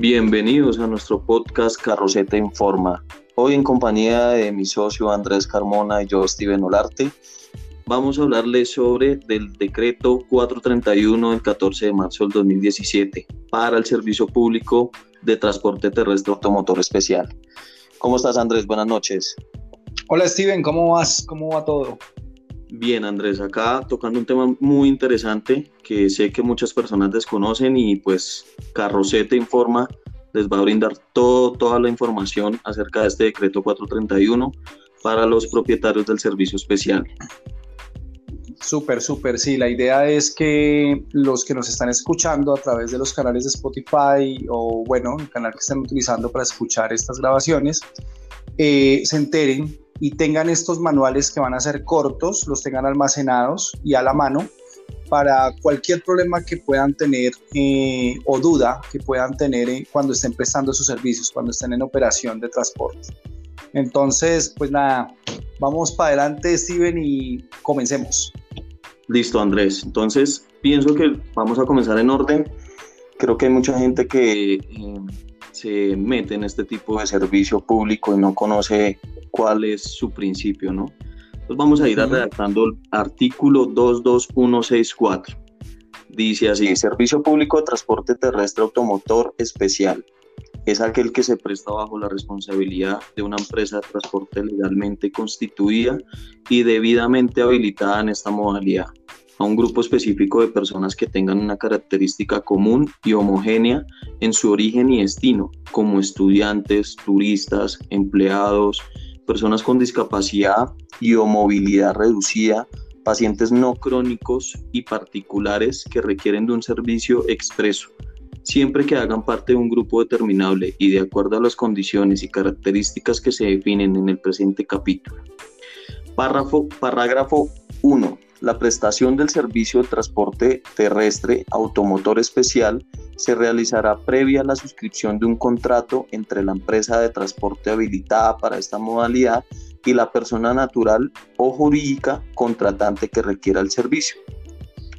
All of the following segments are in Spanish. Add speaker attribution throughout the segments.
Speaker 1: Bienvenidos a nuestro podcast Carroceta Informa. Hoy en compañía de mi socio Andrés Carmona y yo, Steven Olarte, vamos a hablarles sobre el decreto 431 del 14 de marzo del 2017 para el servicio público de transporte terrestre automotor especial. ¿Cómo estás Andrés? Buenas noches.
Speaker 2: Hola Steven, ¿cómo vas? ¿Cómo va todo?
Speaker 1: Bien, Andrés, acá tocando un tema muy interesante que sé que muchas personas desconocen y pues Carrocete Informa les va a brindar todo, toda la información acerca de este decreto 431 para los propietarios del servicio especial.
Speaker 2: Súper, súper, sí. La idea es que los que nos están escuchando a través de los canales de Spotify o, bueno, el canal que están utilizando para escuchar estas grabaciones, eh, se enteren y tengan estos manuales que van a ser cortos, los tengan almacenados y a la mano para cualquier problema que puedan tener eh, o duda que puedan tener eh, cuando estén prestando sus servicios, cuando estén en operación de transporte. Entonces, pues nada, vamos para adelante, Steven, y comencemos.
Speaker 1: Listo, Andrés. Entonces, pienso que vamos a comenzar en orden. Creo que hay mucha gente que eh, se mete en este tipo de servicio público y no conoce cuál es su principio, ¿no? Entonces vamos a ir redactando el artículo 22164. Dice así, Servicio Público de Transporte Terrestre Automotor Especial. Es aquel que se presta bajo la responsabilidad de una empresa de transporte legalmente constituida y debidamente habilitada en esta modalidad a un grupo específico de personas que tengan una característica común y homogénea en su origen y destino, como estudiantes, turistas, empleados, personas con discapacidad y o movilidad reducida, pacientes no crónicos y particulares que requieren de un servicio expreso, siempre que hagan parte de un grupo determinable y de acuerdo a las condiciones y características que se definen en el presente capítulo. Párrafo, parágrafo 1 la prestación del servicio de transporte terrestre automotor especial se realizará previa a la suscripción de un contrato entre la empresa de transporte habilitada para esta modalidad y la persona natural o jurídica contratante que requiera el servicio.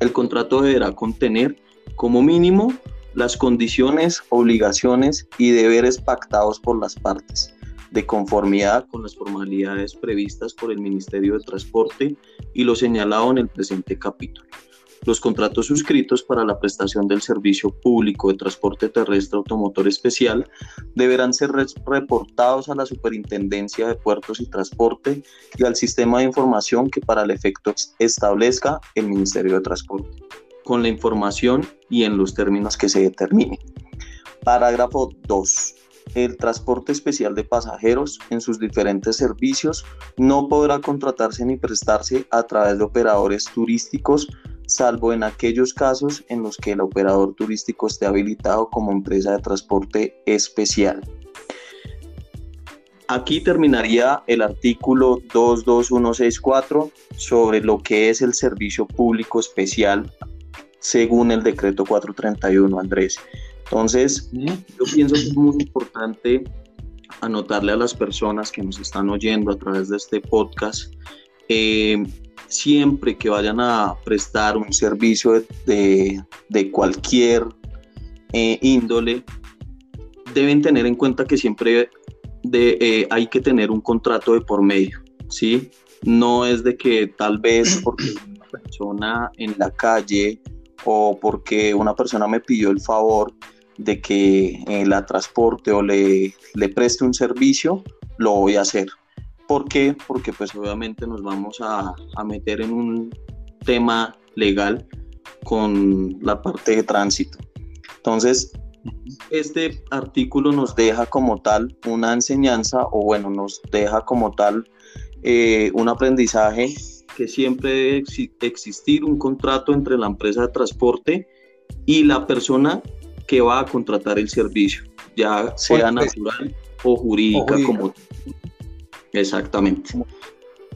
Speaker 1: El contrato deberá contener como mínimo las condiciones, obligaciones y deberes pactados por las partes de conformidad con las formalidades previstas por el Ministerio de Transporte y lo señalado en el presente capítulo. Los contratos suscritos para la prestación del servicio público de transporte terrestre automotor especial deberán ser reportados a la Superintendencia de Puertos y Transporte y al sistema de información que para el efecto establezca el Ministerio de Transporte, con la información y en los términos que se determine. Parágrafo 2 el transporte especial de pasajeros en sus diferentes servicios no podrá contratarse ni prestarse a través de operadores turísticos, salvo en aquellos casos en los que el operador turístico esté habilitado como empresa de transporte especial. Aquí terminaría el artículo 22164 sobre lo que es el servicio público especial según el decreto 431, Andrés. Entonces, yo pienso que es muy importante anotarle a las personas que nos están oyendo a través de este podcast, eh, siempre que vayan a prestar un servicio de, cualquier eh, índole, deben tener en cuenta que siempre eh, hay que tener un contrato de por medio, ¿sí? No es de que tal vez porque una persona en la calle o porque una persona me pidió el favor, de que eh, la transporte o le, le preste un servicio, lo voy a hacer. ¿Por qué? Porque pues obviamente nos vamos a, a meter en un tema legal con la parte de tránsito. Entonces, este artículo nos deja como tal una enseñanza o bueno, nos deja como tal eh, un aprendizaje que siempre debe existir un contrato entre la empresa de transporte y la persona que va a contratar el servicio, ya sea natural o jurídica, como exactamente.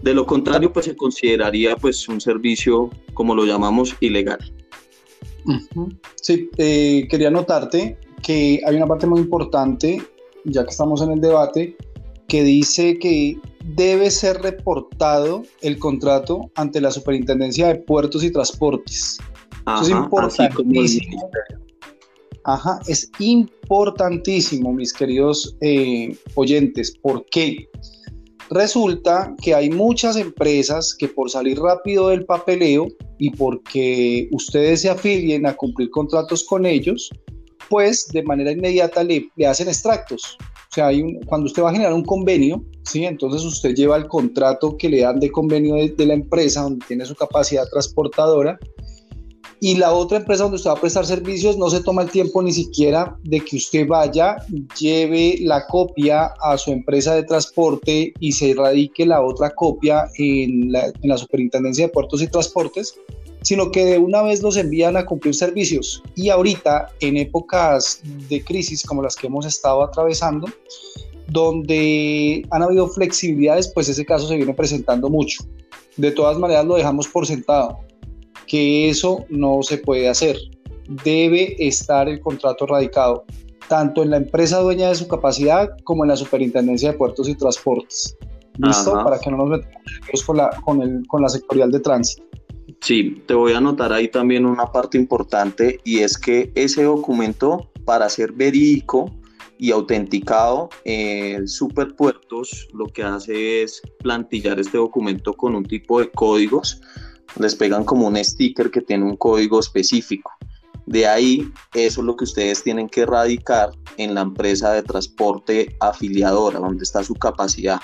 Speaker 1: De lo contrario, pues se consideraría pues un servicio, como lo llamamos, ilegal.
Speaker 2: Sí, eh, quería notarte que hay una parte muy importante, ya que estamos en el debate, que dice que debe ser reportado el contrato ante la Superintendencia de Puertos y Transportes. Eso es importantísimo Ajá, es importantísimo, mis queridos eh, oyentes. ¿Por qué? Resulta que hay muchas empresas que por salir rápido del papeleo y porque ustedes se afilien a cumplir contratos con ellos, pues de manera inmediata le, hacen extractos. O sea, cuando usted va a generar un convenio, ¿sí? entonces usted lleva el contrato que le dan de convenio de la empresa donde tiene su capacidad transportadora y la otra empresa donde usted va a prestar servicios no se toma el tiempo ni siquiera de que usted vaya, lleve la copia a su empresa de transporte y se radique la otra copia en la, en la Superintendencia de Puertos y Transportes, sino que de una vez los envían a cumplir servicios. Y ahorita, en épocas de crisis como las que hemos estado atravesando, donde han habido flexibilidades, pues ese caso se viene presentando mucho. De todas maneras, lo dejamos por sentado que eso no se puede hacer. Debe estar el contrato radicado tanto en la empresa dueña de su capacidad como en la Superintendencia de Puertos y Transportes. ¿Listo? Para que no nos metamos con la, con, el, con la sectorial de tránsito.
Speaker 1: Sí, te voy a anotar ahí también una parte importante y es que ese documento para ser verídico y autenticado, el Superpuertos lo que hace es plantillar este documento con un tipo de códigos les pegan como un sticker que tiene un código específico. De ahí, eso es lo que ustedes tienen que erradicar en la empresa de transporte afiliadora, donde está su capacidad.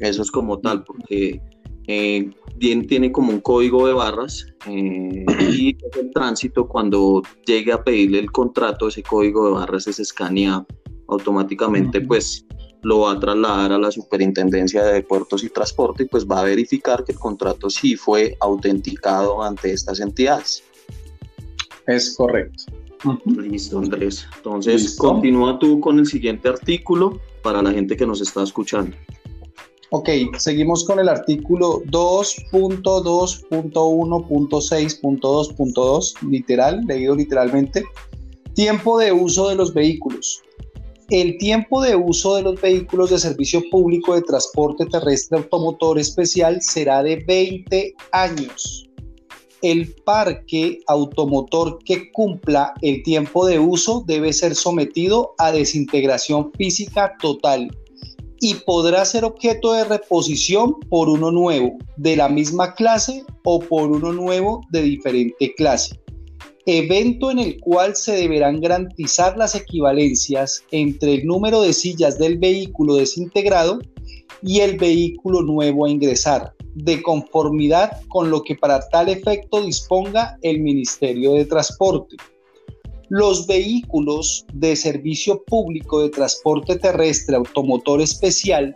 Speaker 1: Eso es como tal, porque eh, bien tiene como un código de barras eh, y el tránsito cuando llegue a pedirle el contrato, ese código de barras es escaneado automáticamente, pues lo va a trasladar a la Superintendencia de Puertos y Transporte y pues va a verificar que el contrato sí fue autenticado ante estas entidades.
Speaker 2: Es correcto.
Speaker 1: Listo, Andrés. Entonces, continúa tú con el siguiente artículo para la gente que nos está escuchando.
Speaker 2: Ok, seguimos con el artículo 2.2.1.6.2.2, literal, leído literalmente. Tiempo de uso de los vehículos. El tiempo de uso de los vehículos de servicio público de transporte terrestre automotor especial será de 20 años. El parque automotor que cumpla el tiempo de uso debe ser sometido a desintegración física total y podrá ser objeto de reposición por uno nuevo de la misma clase o por uno nuevo de diferente clase evento en el cual se deberán garantizar las equivalencias entre el número de sillas del vehículo desintegrado y el vehículo nuevo a ingresar, de conformidad con lo que para tal efecto disponga el Ministerio de Transporte. Los vehículos de servicio público de transporte terrestre automotor especial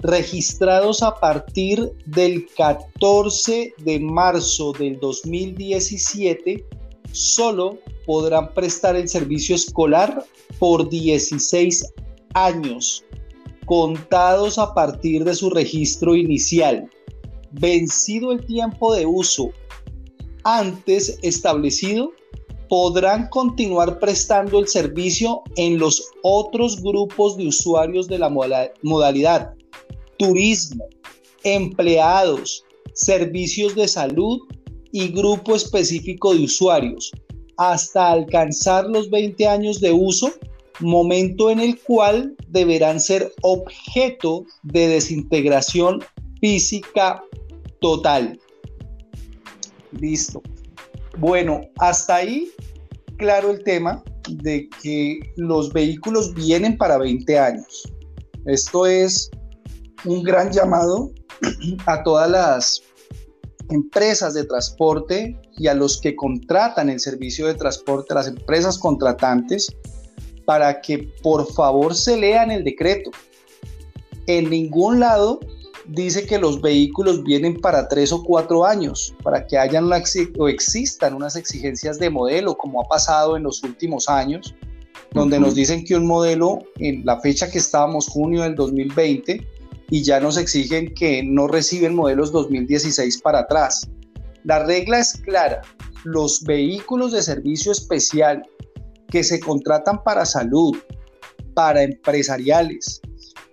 Speaker 2: registrados a partir del 14 de marzo del 2017 solo podrán prestar el servicio escolar por 16 años, contados a partir de su registro inicial. Vencido el tiempo de uso antes establecido, podrán continuar prestando el servicio en los otros grupos de usuarios de la modalidad turismo, empleados, servicios de salud y grupo específico de usuarios hasta alcanzar los 20 años de uso, momento en el cual deberán ser objeto de desintegración física total. Listo. Bueno, hasta ahí claro el tema de que los vehículos vienen para 20 años. Esto es un gran llamado a todas las empresas de transporte y a los que contratan el servicio de transporte, las empresas contratantes, para que por favor se lean el decreto. En ningún lado dice que los vehículos vienen para tres o cuatro años, para que hayan o existan unas exigencias de modelo, como ha pasado en los últimos años, donde nos dicen que un modelo, en la fecha que estábamos, junio del 2020, y ya nos exigen que no reciben modelos 2016 para atrás. La regla es clara, los vehículos de servicio especial que se contratan para salud, para empresariales,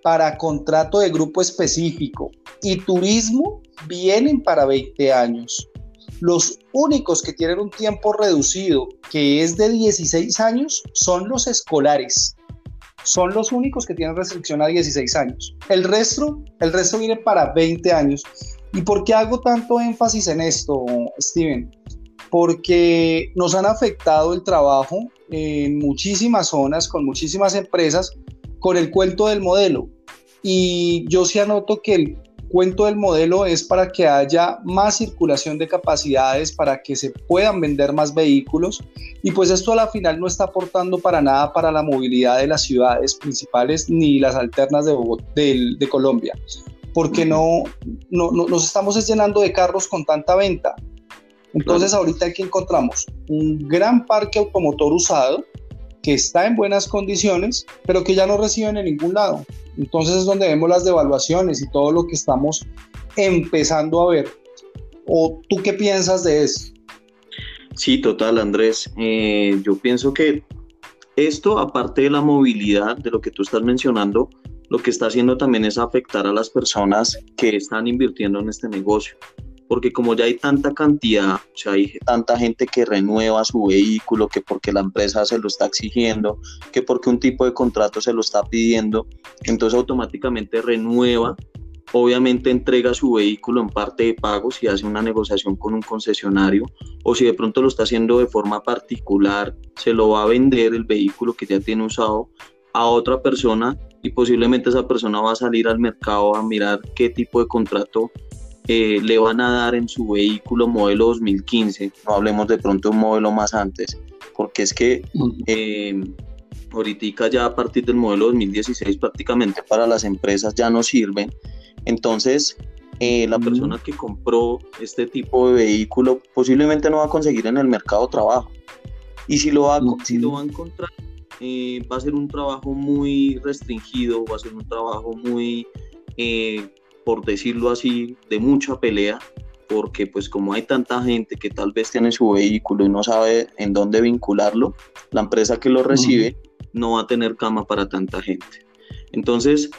Speaker 2: para contrato de grupo específico y turismo vienen para 20 años. Los únicos que tienen un tiempo reducido, que es de 16 años, son los escolares. Son los únicos que tienen restricción a 16 años. El resto, el resto viene para 20 años. ¿Y por qué hago tanto énfasis en esto, Steven? Porque nos han afectado el trabajo en muchísimas zonas, con muchísimas empresas, con el cuento del modelo. Y yo sí anoto que el cuento del modelo es para que haya más circulación de capacidades, para que se puedan vender más vehículos. Y pues esto a la final no está aportando para nada para la movilidad de las ciudades principales ni las alternas de, de, Colombia, porque no, no, nos estamos llenando de carros con tanta venta. Entonces ahorita aquí encontramos un gran parque automotor usado que está en buenas condiciones, pero que ya no reciben en ningún lado. Entonces es donde vemos las devaluaciones y todo lo que estamos empezando a ver. ¿O tú qué piensas de eso?
Speaker 1: Sí, total, Andrés. Eh, yo pienso que esto, aparte de la movilidad, de lo que tú estás mencionando, lo que está haciendo también es afectar a las personas que están invirtiendo en este negocio porque como ya hay tanta cantidad, o sea, hay tanta gente que renueva su vehículo, que porque la empresa se lo está exigiendo, que porque un tipo de contrato se lo está pidiendo, entonces automáticamente renueva, obviamente entrega su vehículo en parte de pago si hace una negociación con un concesionario o si de pronto lo está haciendo de forma particular, se lo va a vender el vehículo que ya tiene usado a otra persona y posiblemente esa persona va a salir al mercado a mirar qué tipo de contrato eh, le van a dar en su vehículo modelo 2015, no hablemos de pronto un modelo más antes, porque es que eh, ahorita ya a partir del modelo 2016 prácticamente para las empresas ya no sirven, entonces eh, la persona que compró este tipo de vehículo posiblemente no va a conseguir en el mercado trabajo, y si lo va, si lo va a encontrar, va a ser un trabajo muy restringido, va a ser un trabajo muy por decirlo así, de mucha pelea, porque pues como hay tanta gente que tal vez tiene su vehículo y no sabe en dónde vincularlo, la empresa que lo recibe no va a tener cama para tanta gente. Entonces,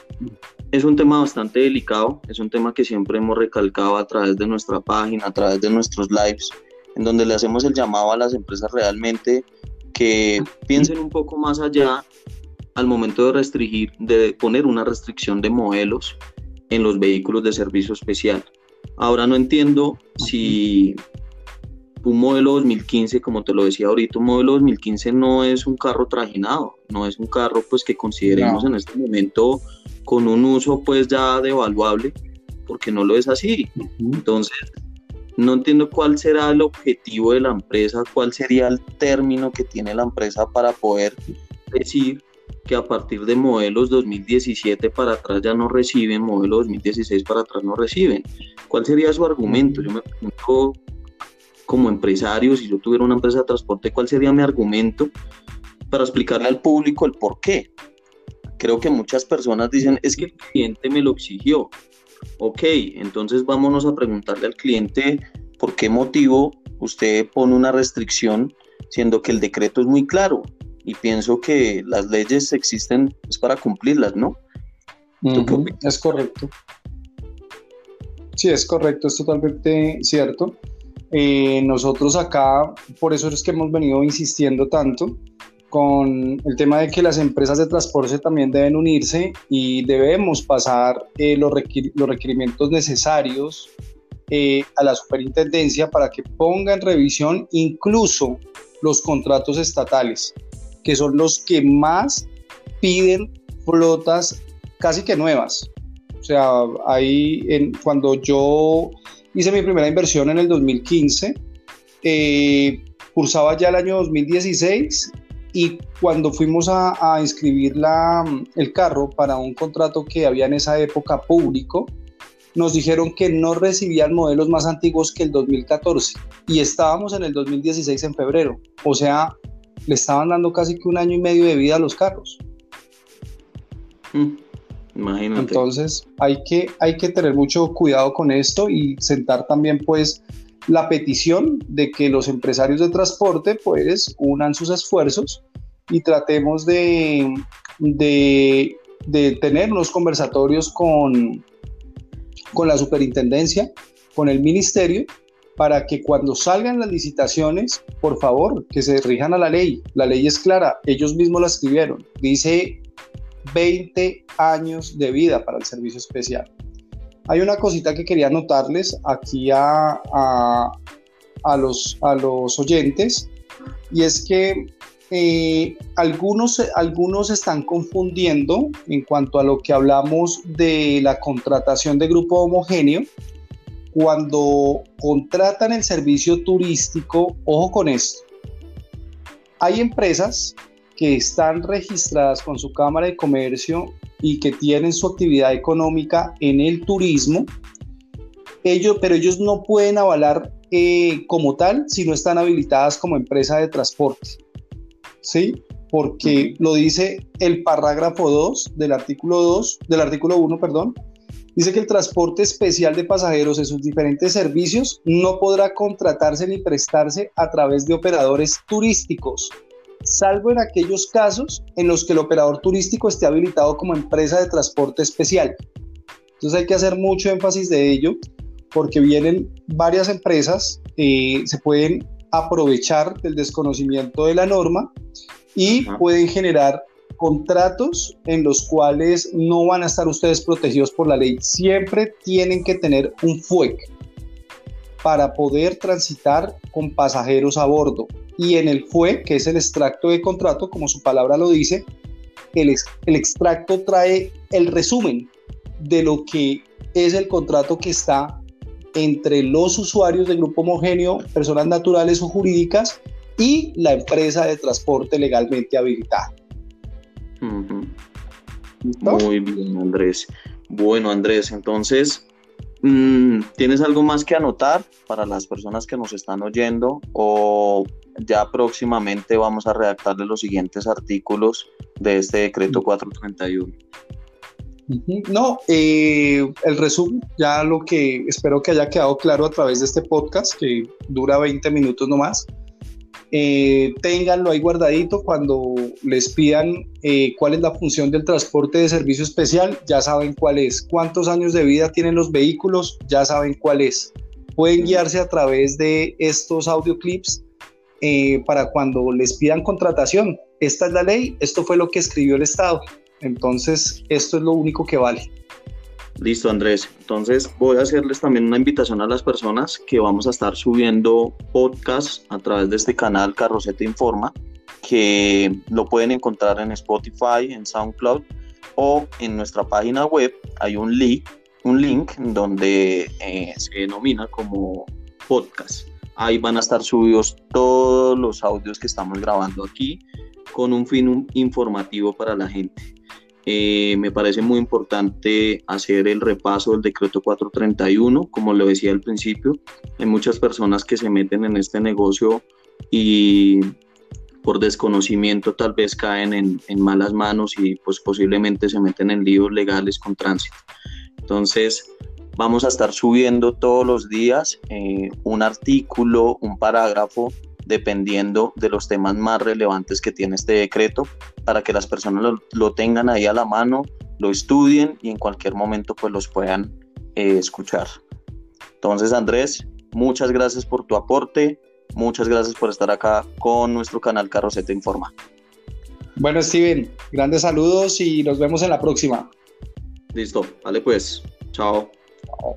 Speaker 1: es un tema bastante delicado, es un tema que siempre hemos recalcado a través de nuestra página, a través de nuestros lives, en donde le hacemos el llamado a las empresas realmente que piensen un poco más allá al momento de restringir, de poner una restricción de modelos en los vehículos de servicio especial. Ahora no entiendo si un modelo 2015, como te lo decía ahorita, un modelo 2015 no es un carro trajinado, no es un carro pues que consideremos en este momento con un uso pues ya devaluable, porque no lo es así. Entonces, no entiendo cuál será el objetivo de la empresa, cuál sería el término que tiene la empresa para poder decir que a partir de modelos 2017 para atrás ya no reciben, modelos 2016 para atrás no reciben. ¿Cuál sería su argumento? Yo me pregunto como empresario, si yo tuviera una empresa de transporte, ¿cuál sería mi argumento para explicarle al público el por qué? Creo que muchas personas dicen, es que el cliente me lo exigió. Ok, entonces vámonos a preguntarle al cliente por qué motivo usted pone una restricción siendo que el decreto es muy claro y pienso que las leyes existen es para cumplirlas, ¿no?
Speaker 2: es correcto. Sí, es correcto, es totalmente cierto. Eh, nosotros acá, por eso es que hemos venido insistiendo tanto con el tema de que las empresas de transporte también deben unirse y debemos pasar eh, los, requerimientos necesarios eh, a la superintendencia para que ponga en revisión incluso los contratos estatales que son los que más piden flotas casi que nuevas. O sea, ahí en, cuando yo hice mi primera inversión en el 2015, eh, cursaba ya el año 2016 y cuando fuimos a, inscribir la, el carro para un contrato que había en esa época público, nos dijeron que no recibían modelos más antiguos que el 2014 y estábamos en el 2016 en febrero. O sea, le estaban dando casi que un año y medio de vida a los carros.
Speaker 1: Mm, imagínate.
Speaker 2: Entonces hay que, hay que tener mucho cuidado con esto y sentar también pues la petición de que los empresarios de transporte pues unan sus esfuerzos y tratemos de, de, tener unos conversatorios con, con la superintendencia, con el ministerio para que cuando salgan las licitaciones, por favor, que se rijan a la ley. La ley es clara, ellos mismos la escribieron. Dice 20 años de vida para el servicio especial. Hay una cosita que quería anotarles aquí a, a, los, a los oyentes y es que eh, algunos, algunos están confundiendo en cuanto a lo que hablamos de la contratación de grupo homogéneo. Cuando contratan el servicio turístico, ojo con esto, hay empresas que están registradas con su Cámara de Comercio y que tienen su actividad económica en el turismo, ellos, pero ellos no pueden avalar eh, como tal si no están habilitadas como empresa de transporte. ¿Sí? Porque lo dice el parágrafo 2 del artículo 2, del artículo 1, perdón, dice que el transporte especial de pasajeros en sus diferentes servicios no podrá contratarse ni prestarse a través de operadores turísticos salvo en aquellos casos en los que el operador turístico esté habilitado como empresa de transporte especial. Entonces hay que hacer mucho énfasis de ello porque vienen varias empresas, eh, se pueden aprovechar del desconocimiento de la norma y pueden generar contratos en los cuales no van a estar ustedes protegidos por la ley. Siempre tienen que tener un FUEC para poder transitar con pasajeros a bordo y en el FUE, que es el extracto de contrato, como su palabra lo dice, el, el extracto trae el resumen de lo que es el contrato que está entre los usuarios del grupo homogéneo, personas naturales o jurídicas, y la empresa de transporte legalmente habilitada.
Speaker 1: Muy bien, Andrés. Bueno, Andrés, entonces Mm, ¿Tienes algo más que anotar para las personas que nos están oyendo o ya próximamente vamos a redactarle los siguientes artículos de este decreto 431?
Speaker 2: No, eh, el resumen, ya lo que espero que haya quedado claro a través de este podcast, que dura 20 minutos nomás, eh, ténganlo ahí guardadito cuando les pidan eh, cuál es la función del transporte de servicio especial, ya saben cuál es. Cuántos años de vida tienen los vehículos, ya saben cuál es. Pueden guiarse a través de estos audioclips eh, para cuando les pidan contratación. Esta es la ley, esto fue lo que escribió el Estado. Entonces, esto es lo único que vale.
Speaker 1: Listo, Andrés. Entonces voy a hacerles también una invitación a las personas que vamos a estar subiendo podcasts a través de este canal Carroceta Informa, que lo pueden encontrar en Spotify, en SoundCloud o en nuestra página web. Hay un link, un link donde eh, se denomina como podcast. Ahí van a estar subidos todos los audios que estamos grabando aquí con un fin informativo para la gente. Eh, me parece muy importante hacer el repaso del decreto 431, como lo decía al principio, hay muchas personas que se meten en este negocio y por desconocimiento tal vez caen en, malas manos y pues posiblemente se meten en líos legales con tránsito. Entonces, vamos a estar subiendo todos los días eh, un artículo, un parágrafo dependiendo de los temas más relevantes que tiene este decreto, para que las personas lo, tengan ahí a la mano, lo estudien y en cualquier momento pues los puedan eh, escuchar. Entonces Andrés, muchas gracias por tu aporte, muchas gracias por estar acá con nuestro canal Carroceta Informa.
Speaker 2: Bueno Steven, grandes saludos y nos vemos en la próxima.
Speaker 1: Listo, vale pues, chao. Chao.